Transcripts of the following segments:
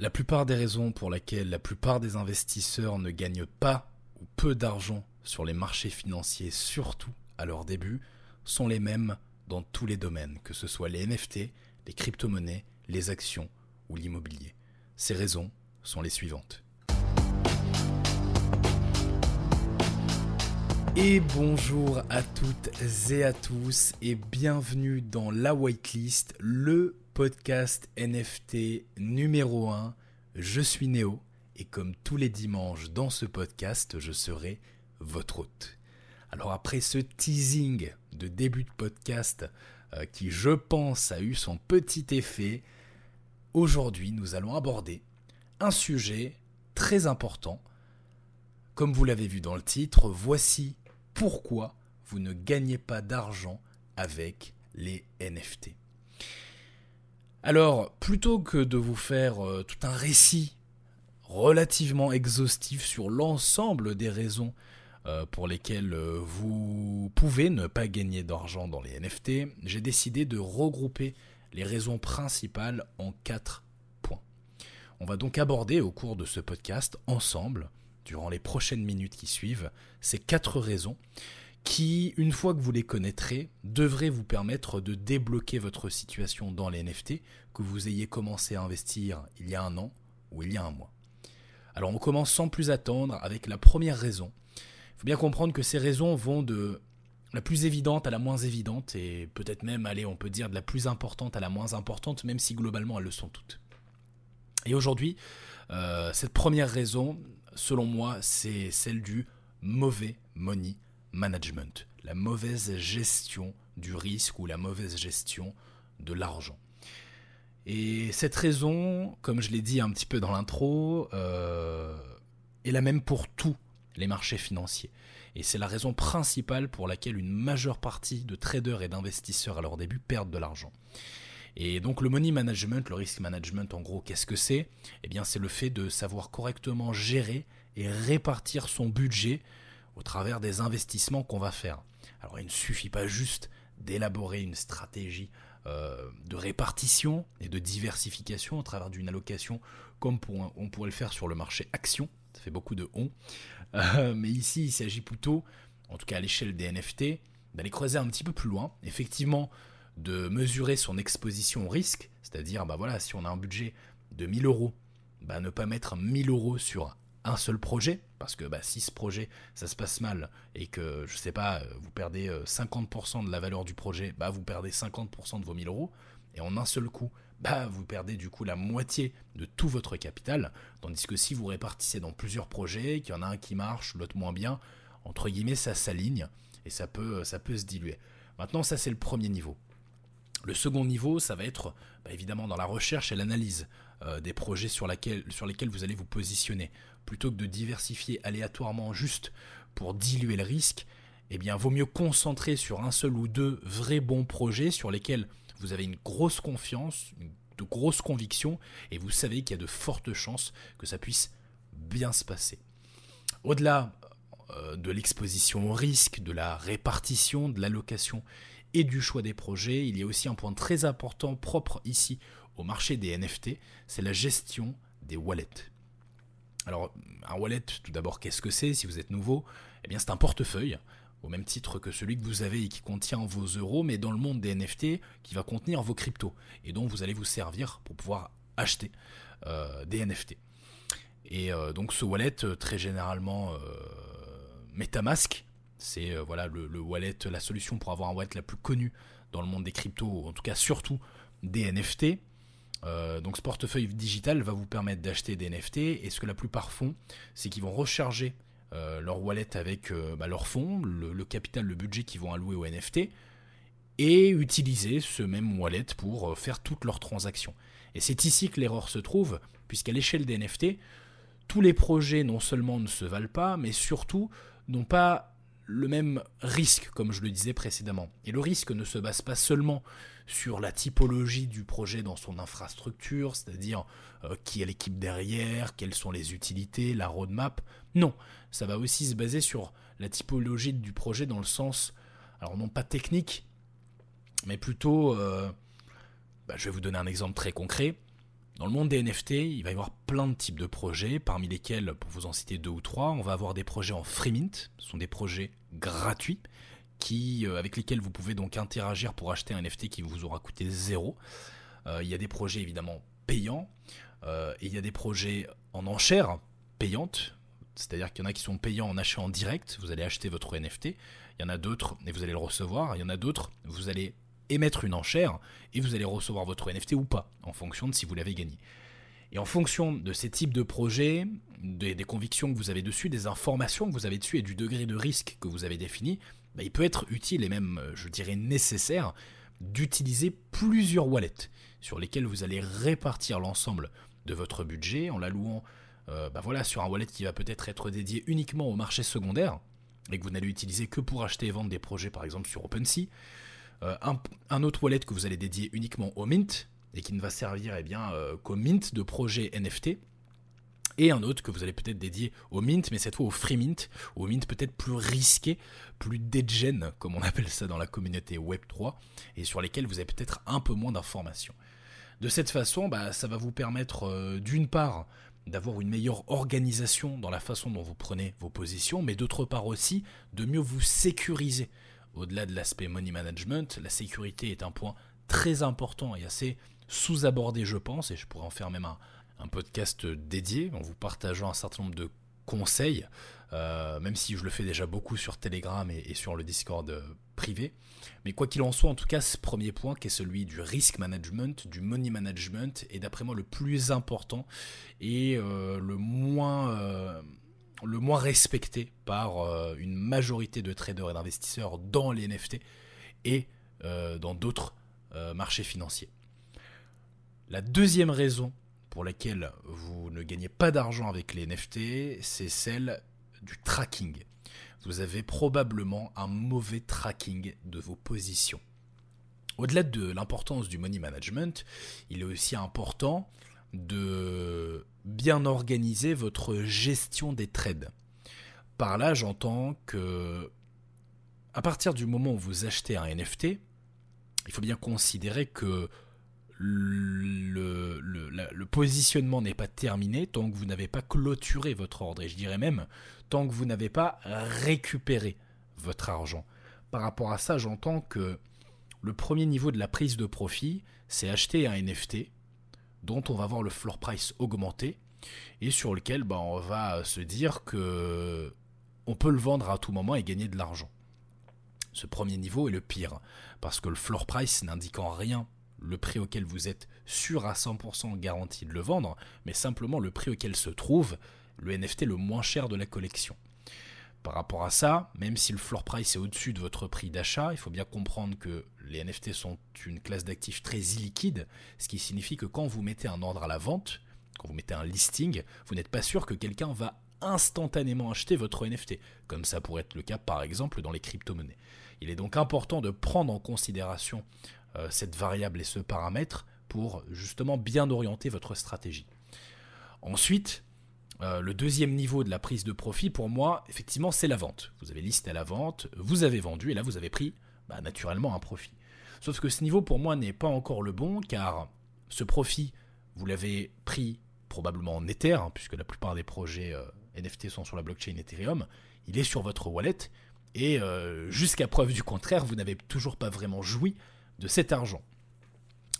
La plupart des raisons pour lesquelles la plupart des investisseurs ne gagnent pas ou peu d'argent sur les marchés financiers, surtout à leur début, sont les mêmes dans tous les domaines, que ce soit les NFT, les crypto-monnaies, les actions ou l'immobilier. Ces raisons sont les suivantes. Et bonjour à toutes et à tous et bienvenue dans La Whitelist, le podcast NFT numéro 1. Je suis Néo et comme tous les dimanches dans ce podcast, je serai votre hôte. Alors après ce teasing de début de podcast euh, qui je pense a eu son petit effet, aujourd'hui nous allons aborder un sujet très important. Comme vous l'avez vu dans le titre, voici pourquoi vous ne gagnez pas d'argent avec les NFT. Alors, plutôt que de vous faire euh, tout un récit relativement exhaustif sur l'ensemble des raisons euh, pour lesquelles euh, vous pouvez ne pas gagner d'argent dans les NFT, j'ai décidé de regrouper les raisons principales en quatre points. On va donc aborder au cours de ce podcast ensemble, durant les prochaines minutes qui suivent, ces quatre raisons qui, une fois que vous les connaîtrez, devraient vous permettre de débloquer votre situation dans les NFT, que vous ayez commencé à investir il y a un an ou il y a un mois. Alors on commence sans plus attendre avec la première raison. Il faut bien comprendre que ces raisons vont de la plus évidente à la moins évidente, et peut-être même, allez, on peut dire de la plus importante à la moins importante, même si globalement elles le sont toutes. Et aujourd'hui, euh, cette première raison, selon moi, c'est celle du mauvais money management, la mauvaise gestion du risque ou la mauvaise gestion de l'argent. Et cette raison, comme je l'ai dit un petit peu dans l'intro, euh, est la même pour tous les marchés financiers. Et c'est la raison principale pour laquelle une majeure partie de traders et d'investisseurs à leur début perdent de l'argent. Et donc le money management, le risk management en gros, qu'est-ce que c'est? Eh bien c'est le fait de savoir correctement gérer et répartir son budget au travers des investissements qu'on va faire. Alors il ne suffit pas juste d'élaborer une stratégie euh, de répartition et de diversification au travers d'une allocation comme on pourrait le faire sur le marché action. Ça fait beaucoup de on. Euh, mais ici, il s'agit plutôt, en tout cas à l'échelle des NFT, d'aller creuser un petit peu plus loin. Effectivement, de mesurer son exposition au risque, c'est-à-dire, bah voilà, si on a un budget de 1000 euros, bah ne pas mettre 1000 euros sur un seul projet, parce que bah, si ce projet ça se passe mal et que je sais pas, vous perdez 50% euh, de la valeur du projet, bah vous perdez 50% de vos 1000 euros, et en un seul coup, bah vous perdez du coup la moitié de tout votre capital, tandis que si vous répartissez dans plusieurs projets, qu'il y en a un qui marche, l'autre moins bien, entre guillemets ça s'aligne et ça peut, ça peut se diluer. Maintenant ça c'est le premier niveau. Le second niveau, ça va être bah, évidemment dans la recherche et l'analyse euh, des projets sur, sur lesquels vous allez vous positionner. Plutôt que de diversifier aléatoirement juste pour diluer le risque, eh bien, vaut mieux concentrer sur un seul ou deux vrais bons projets sur lesquels vous avez une grosse confiance, de grosses convictions, et vous savez qu'il y a de fortes chances que ça puisse bien se passer. Au-delà euh, de l'exposition au risque, de la répartition, de l'allocation et du choix des projets, il y a aussi un point très important propre ici au marché des NFT, c'est la gestion des wallets. Alors, un wallet, tout d'abord, qu'est-ce que c'est si vous êtes nouveau? Eh bien, c'est un portefeuille, au même titre que celui que vous avez et qui contient vos euros, mais dans le monde des NFT, qui va contenir vos cryptos, et dont vous allez vous servir pour pouvoir acheter euh, des NFT. Et euh, donc, ce wallet, très généralement, euh, MetaMask, c'est voilà le, wallet, la solution pour avoir un wallet la plus connue dans le monde des cryptos, en tout cas surtout des NFT. Euh, donc ce portefeuille digital va vous permettre d'acheter des NFT et ce que la plupart font, c'est qu'ils vont recharger euh, leur wallet avec euh, bah, leur fonds, le, capital, le budget qu'ils vont allouer aux NFT et utiliser ce même wallet pour faire toutes leurs transactions. Et c'est ici que l'erreur se trouve, puisqu'à l'échelle des NFT, tous les projets non seulement ne se valent pas, mais surtout n'ont pas le même risque, comme je le disais précédemment. Et le risque ne se base pas seulement sur la typologie du projet dans son infrastructure, c'est-à-dire euh, qui est l'équipe derrière, quelles sont les utilités, la roadmap. Non, ça va aussi se baser sur la typologie du projet dans le sens, alors non pas technique, mais plutôt, euh, bah, je vais vous donner un exemple très concret. Dans le monde des NFT, il va y avoir plein de types de projets, parmi lesquels, pour vous en citer deux ou trois, on va avoir des projets en free mint, ce sont des projets gratuits, qui, euh, avec lesquels vous pouvez donc interagir pour acheter un NFT qui vous aura coûté zéro. Euh, il y a des projets évidemment payants, euh, et il y a des projets en enchères payantes, c'est-à-dire qu'il y en a qui sont payants en achat en direct, vous allez acheter votre NFT, il y en a d'autres et vous allez le recevoir, il y en a d'autres, vous allez émettre une enchère et vous allez recevoir votre NFT ou pas, en fonction de si vous l'avez gagné. Et en fonction de ces types de projets, des, convictions que vous avez dessus, des informations que vous avez dessus et du degré de risque que vous avez défini, bah, il peut être utile et même, euh, je dirais, nécessaire d'utiliser plusieurs wallets sur lesquels vous allez répartir l'ensemble de votre budget en l'allouant euh, bah voilà, sur un wallet qui va peut-être être dédié uniquement au marché secondaire et que vous n'allez utiliser que pour acheter et vendre des projets par exemple sur OpenSea, euh, un, autre wallet que vous allez dédier uniquement au mint et qui ne va servir eh qu'au mint de projets NFT et un autre que vous allez peut-être dédier au mint, mais cette fois au free mint, au mint peut-être plus risqué, plus degen, comme on appelle ça dans la communauté Web3, et sur lesquels vous avez peut-être un peu moins d'informations. De cette façon, bah, ça va vous permettre euh, d'une part d'avoir une meilleure organisation dans la façon dont vous prenez vos positions, mais d'autre part aussi de mieux vous sécuriser au-delà de l'aspect money management, la sécurité est un point très important et assez sous-abordé, je pense, et je pourrais en faire même un, podcast dédié en vous partageant un certain nombre de conseils, euh, même si je le fais déjà beaucoup sur Telegram et, sur le Discord euh, privé. Mais quoi qu'il en soit, en tout cas, ce premier point qui est celui du risk management, du money management, est d'après moi le plus important et euh, le moins le moins respecté par une majorité de traders et d'investisseurs dans les NFT et dans d'autres marchés financiers. La deuxième raison pour laquelle vous ne gagnez pas d'argent avec les NFT, c'est celle du tracking. Vous avez probablement un mauvais tracking de vos positions. Au-delà de l'importance du money management, il est aussi important de bien organiser votre gestion des trades. Par là, j'entends que à partir du moment où vous achetez un NFT, il faut bien considérer que le, positionnement n'est pas terminé tant que vous n'avez pas clôturé votre ordre. Et je dirais même tant que vous n'avez pas récupéré votre argent. Par rapport à ça, j'entends que le premier niveau de la prise de profit, c'est acheter un NFT dont on va voir le floor price augmenter et sur lequel bah, on va se dire que on peut le vendre à tout moment et gagner de l'argent. Ce premier niveau est le pire parce que le floor price n'indiquant rien le prix auquel vous êtes sûr à 100% garanti de le vendre, mais simplement le prix auquel se trouve le NFT le moins cher de la collection. Par rapport à ça, même si le floor price est au-dessus de votre prix d'achat, il faut bien comprendre que les NFT sont une classe d'actifs très illiquide, ce qui signifie que quand vous mettez un ordre à la vente, quand vous mettez un listing, vous n'êtes pas sûr que quelqu'un va instantanément acheter votre NFT, comme ça pourrait être le cas par exemple dans les crypto-monnaies. Il est donc important de prendre en considération cette variable et ce paramètre pour justement bien orienter votre stratégie. Ensuite, euh, le deuxième niveau de la prise de profit, pour moi, effectivement, c'est la vente. Vous avez listé à la vente, vous avez vendu, et là, vous avez pris bah, naturellement un profit. Sauf que ce niveau, pour moi, n'est pas encore le bon, car ce profit, vous l'avez pris probablement en Ether, hein, puisque la plupart des projets euh, NFT sont sur la blockchain Ethereum, il est sur votre wallet, et euh, jusqu'à preuve du contraire, vous n'avez toujours pas vraiment joui de cet argent.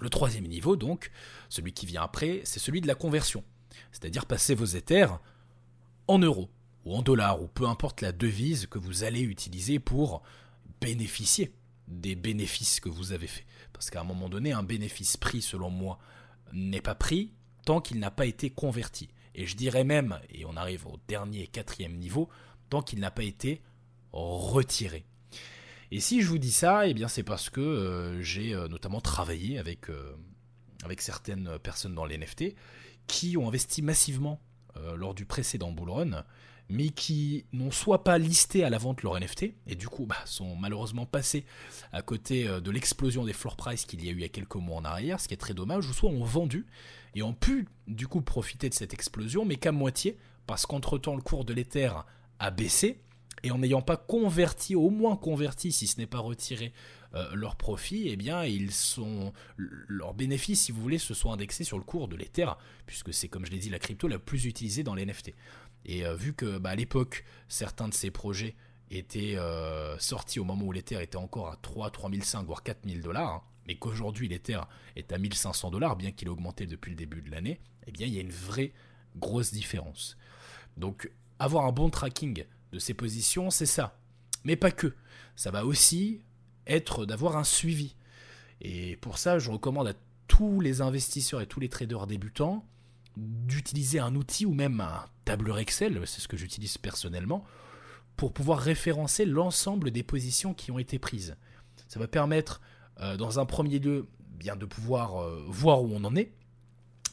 Le troisième niveau, donc, celui qui vient après, c'est celui de la conversion c'est-à-dire passer vos Ethers en euros ou en dollars, ou peu importe la devise que vous allez utiliser pour bénéficier des bénéfices que vous avez faits. Parce qu'à un moment donné, un bénéfice pris, selon moi, n'est pas pris tant qu'il n'a pas été converti. Et je dirais même, et on arrive au dernier quatrième niveau, tant qu'il n'a pas été retiré. Et si je vous dis ça, eh bien c'est parce que euh, j'ai euh, notamment travaillé avec, euh, avec certaines personnes dans les NFT qui ont investi massivement lors du précédent bull run, mais qui n'ont soit pas listé à la vente leur NFT, et du coup bah, sont malheureusement passés à côté de l'explosion des floor price qu'il y a eu il y a quelques mois en arrière, ce qui est très dommage, ou soit ont vendu et ont pu du coup profiter de cette explosion, mais qu'à moitié, parce qu'entre-temps le cours de l'Ether a baissé, et en n'ayant pas converti, au moins converti, si ce n'est pas retiré euh, leurs profits, eh bien, ils sont, leurs bénéfices, si vous voulez, se sont indexés sur le cours de l'Ether, puisque c'est, comme je l'ai dit, la crypto la plus utilisée dans les NFT. Et euh, vu que, bah, à l'époque, certains de ces projets étaient euh, sortis au moment où l'Ether était encore à 3, 3005, voire 4000 dollars, hein, mais qu'aujourd'hui l'Ether est à 1500 dollars, bien qu'il ait augmenté depuis le début de l'année, eh bien, il y a une vraie grosse différence. Donc, avoir un bon tracking de ces positions, c'est ça. Mais pas que. Ça va aussi être d'avoir un suivi. Et pour ça, je recommande à tous les investisseurs et tous les traders débutants d'utiliser un outil ou même un tableur Excel, c'est ce que j'utilise personnellement, pour pouvoir référencer l'ensemble des positions qui ont été prises. Ça va permettre, euh, dans un premier lieu, bien de pouvoir euh, voir où on en est,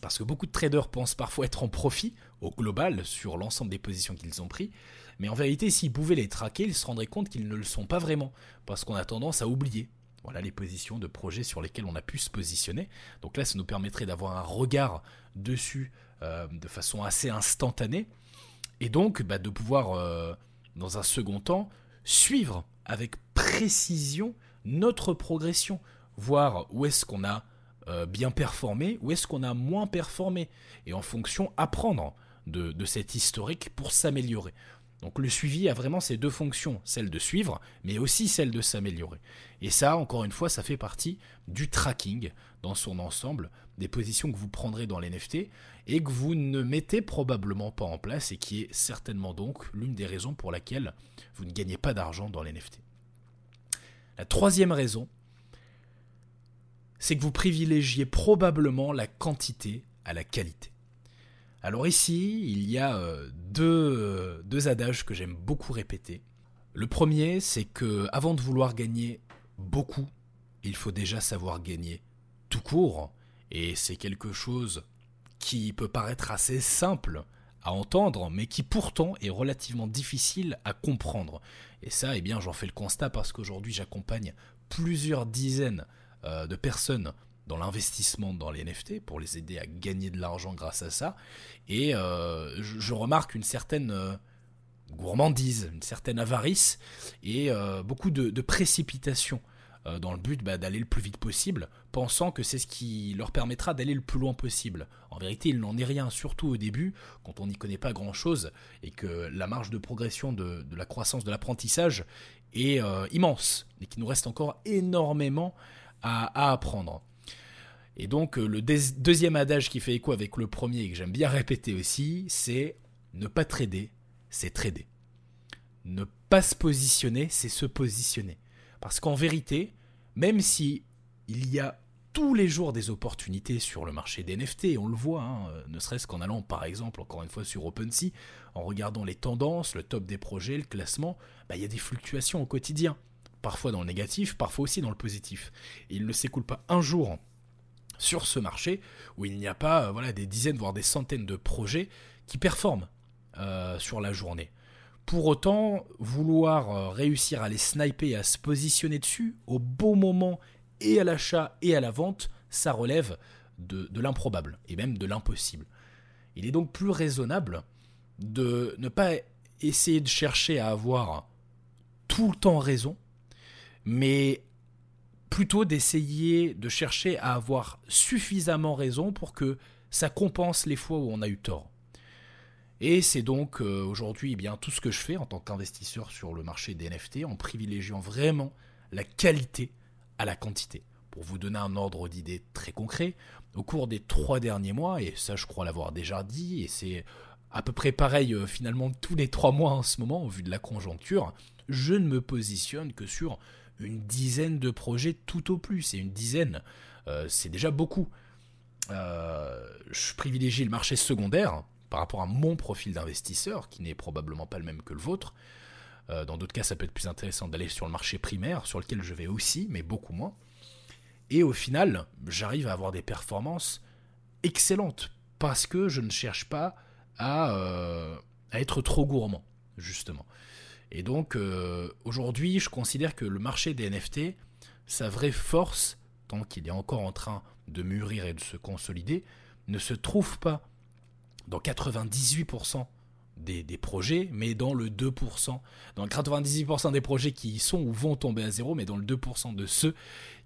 parce que beaucoup de traders pensent parfois être en profit au global sur l'ensemble des positions qu'ils ont pris, mais en vérité, s'ils pouvaient les traquer, ils se rendraient compte qu'ils ne le sont pas vraiment, parce qu'on a tendance à oublier. Voilà les positions de projets sur lesquels on a pu se positionner. Donc là, ça nous permettrait d'avoir un regard dessus euh, de façon assez instantanée, et donc bah, de pouvoir, euh, dans un second temps, suivre avec précision notre progression, voir où est-ce qu'on a euh, bien performé, où est-ce qu'on a moins performé, et en fonction apprendre de cet historique pour s'améliorer. Donc le suivi a vraiment ces deux fonctions, celle de suivre, mais aussi celle de s'améliorer. Et ça, encore une fois, ça fait partie du tracking dans son ensemble, des positions que vous prendrez dans l'NFT et que vous ne mettez probablement pas en place et qui est certainement donc l'une des raisons pour laquelle vous ne gagnez pas d'argent dans l'NFT. La troisième raison, c'est que vous privilégiez probablement la quantité à la qualité. Alors ici, il y a euh, deux, deux adages que j'aime beaucoup répéter. Le premier, c'est que avant de vouloir gagner beaucoup, il faut déjà savoir gagner tout court. Et c'est quelque chose qui peut paraître assez simple à entendre, mais qui pourtant est relativement difficile à comprendre. Et ça, eh bien, j'en fais le constat parce qu'aujourd'hui, j'accompagne plusieurs dizaines euh, de personnes dans l'investissement dans les NFT pour les aider à gagner de l'argent grâce à ça. Et euh, je, remarque une certaine euh, gourmandise, une certaine avarice et euh, beaucoup de, précipitation dans le but bah, d'aller le plus vite possible, pensant que c'est ce qui leur permettra d'aller le plus loin possible. En vérité, il n'en est rien, surtout au début, quand on n'y connaît pas grand-chose et que la marge de progression de, la croissance de l'apprentissage est immense et qu'il nous reste encore énormément à apprendre. Et donc euh, le deuxième adage qui fait écho avec le premier et que j'aime bien répéter aussi, c'est ne pas trader, c'est trader. Ne pas se positionner, c'est se positionner. Parce qu'en vérité, même si il y a tous les jours des opportunités sur le marché des NFT, on le voit, hein, euh, ne serait-ce qu'en allant par exemple encore une fois sur OpenSea, en regardant les tendances, le top des projets, le classement, bah, il y a des fluctuations au quotidien. Parfois dans le négatif, parfois aussi dans le positif. Il ne s'écoule pas un jour sur ce marché où il n'y a pas euh, voilà, des dizaines, voire des centaines de projets qui performent euh, sur la journée. Pour autant, vouloir euh, réussir à les sniper et à se positionner dessus au bon moment et à l'achat et à la vente, ça relève de, de l'improbable et même de l'impossible. Il est donc plus raisonnable de ne pas essayer de chercher à avoir tout le temps raison, mais plutôt d'essayer de chercher à avoir suffisamment raison pour que ça compense les fois où on a eu tort. Et c'est donc euh, aujourd'hui eh bien tout ce que je fais en tant qu'investisseur sur le marché des NFT en privilégiant vraiment la qualité à la quantité. Pour vous donner un ordre d'idée très concret, au cours des trois derniers mois, et ça je crois l'avoir déjà dit, et c'est à peu près pareil euh, finalement tous les trois mois en ce moment au vu de la conjoncture, je ne me positionne que sur une dizaine de projets tout au plus. Et une dizaine, euh, c'est déjà beaucoup. Euh, je privilégie le marché secondaire par rapport à mon profil d'investisseur, qui n'est probablement pas le même que le vôtre. Euh, dans d'autres cas, ça peut être plus intéressant d'aller sur le marché primaire, sur lequel je vais aussi, mais beaucoup moins. Et au final, j'arrive à avoir des performances excellentes, parce que je ne cherche pas à, à être trop gourmand, justement. Et donc euh, aujourd'hui, je considère que le marché des NFT, sa vraie force, tant qu'il est encore en train de mûrir et de se consolider, ne se trouve pas dans 98% des, des, projets, mais dans le 2%, dans le 98% des projets qui sont ou vont tomber à zéro, mais dans le 2% de ceux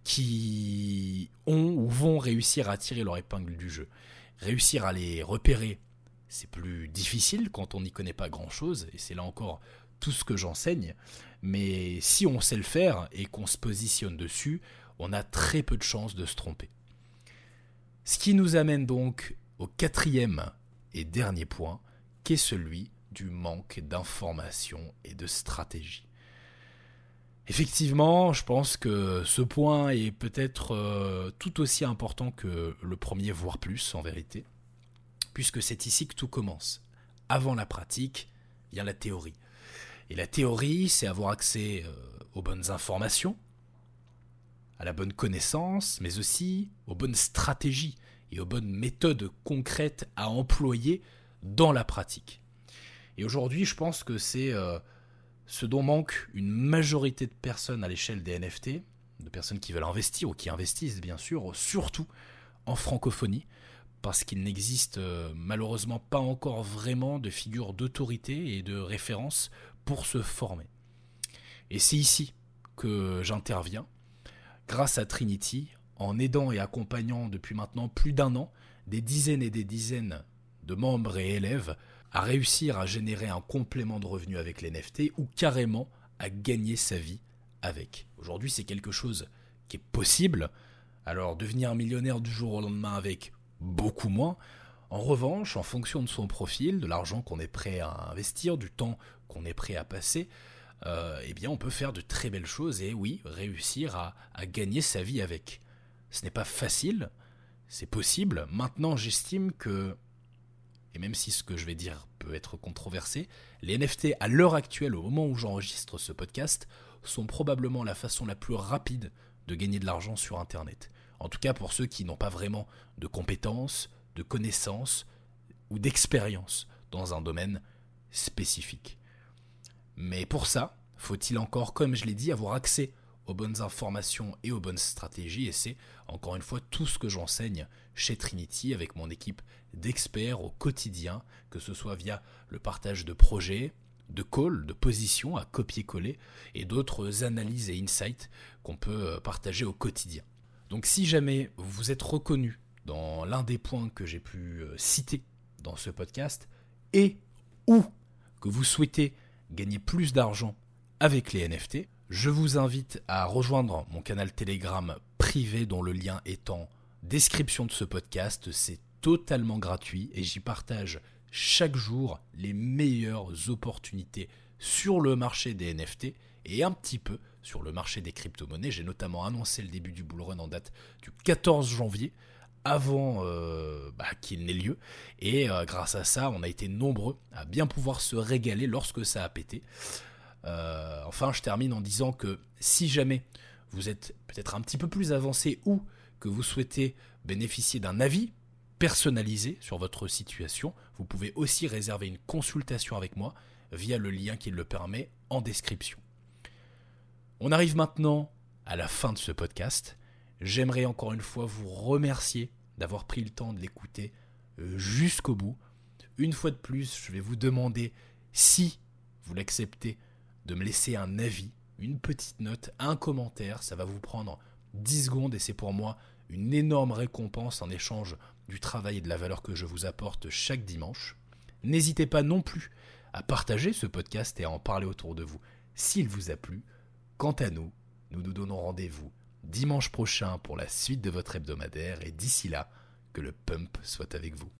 qui ont ou vont réussir à tirer leur épingle du jeu. Réussir à les repérer, c'est plus difficile quand on n'y connaît pas grand-chose, et c'est là encore tout ce que j'enseigne, mais si on sait le faire et qu'on se positionne dessus, on a très peu de chances de se tromper. Ce qui nous amène donc au quatrième et dernier point, qui est celui du manque d'information et de stratégie. Effectivement, je pense que ce point est peut-être euh, tout aussi important que le premier, voire plus en vérité, puisque c'est ici que tout commence. Avant la pratique, a la théorie. Et la théorie, c'est avoir accès euh, aux bonnes informations, à la bonne connaissance, mais aussi aux bonnes stratégies et aux bonnes méthodes concrètes à employer dans la pratique. Et aujourd'hui, je pense que c'est euh, ce dont manque une majorité de personnes à l'échelle des NFT, de personnes qui veulent investir ou qui investissent bien sûr, surtout en francophonie, parce qu'il n'existe euh, malheureusement pas encore vraiment de figure d'autorité et de référence se former. Et c'est ici que j'interviens, grâce à Trinity, en aidant et accompagnant depuis maintenant plus d'un an des dizaines et des dizaines de membres et élèves à réussir à générer un complément de revenus avec les NFT ou carrément à gagner sa vie avec. Aujourd'hui, c'est quelque chose qui est possible. Alors, devenir millionnaire du jour au lendemain avec beaucoup moins. En revanche, en fonction de son profil, de l'argent qu'on est prêt à investir, du temps qu'on est prêt à passer, euh, eh bien, on peut faire de très belles choses et oui, réussir à, à gagner sa vie avec. Ce n'est pas facile, c'est possible. Maintenant, j'estime que et même si ce que je vais dire peut être controversé, les NFT à l'heure actuelle, au moment où j'enregistre ce podcast, sont probablement la façon la plus rapide de gagner de l'argent sur Internet. En tout cas pour ceux qui n'ont pas vraiment de compétences, connaissances ou d'expérience dans un domaine spécifique. Mais pour ça, faut-il encore, comme je l'ai dit, avoir accès aux bonnes informations et aux bonnes stratégies, et c'est encore une fois tout ce que j'enseigne chez Trinity avec mon équipe d'experts au quotidien, que ce soit via le partage de projets, de calls, de positions à copier-coller, et d'autres analyses et insights qu'on peut euh, partager au quotidien. Donc si jamais vous êtes reconnu dans l'un des points que j'ai pu euh, citer dans ce podcast, et ou que vous souhaitez gagner plus d'argent avec les NFT, je vous invite à rejoindre mon canal Telegram privé dont le lien est en description de ce podcast. C'est totalement gratuit et j'y partage chaque jour les meilleures opportunités sur le marché des NFT et un petit peu sur le marché des crypto-monnaies. J'ai notamment annoncé le début du bull run en date du 14 janvier avant euh, bah, qu'il n'ait lieu. Et euh, grâce à ça, on a été nombreux à bien pouvoir se régaler lorsque ça a pété. Euh, enfin, je termine en disant que si jamais vous êtes peut-être un petit peu plus avancé ou que vous souhaitez bénéficier d'un avis personnalisé sur votre situation, vous pouvez aussi réserver une consultation avec moi via le lien qui le permet en description. On arrive maintenant à la fin de ce podcast. J'aimerais encore une fois vous remercier d'avoir pris le temps de l'écouter euh, jusqu'au bout. Une fois de plus, je vais vous demander si vous l'acceptez de me laisser un avis, une petite note, un commentaire. Ça va vous prendre 10 secondes et c'est pour moi une énorme récompense en échange du travail et de la valeur que je vous apporte chaque dimanche. N'hésitez pas non plus à partager ce podcast et à en parler autour de vous s'il vous a plu. Quant à nous, nous nous donnons rendez-vous dimanche prochain pour la suite de votre hebdomadaire et d'ici là, que le pump soit avec vous.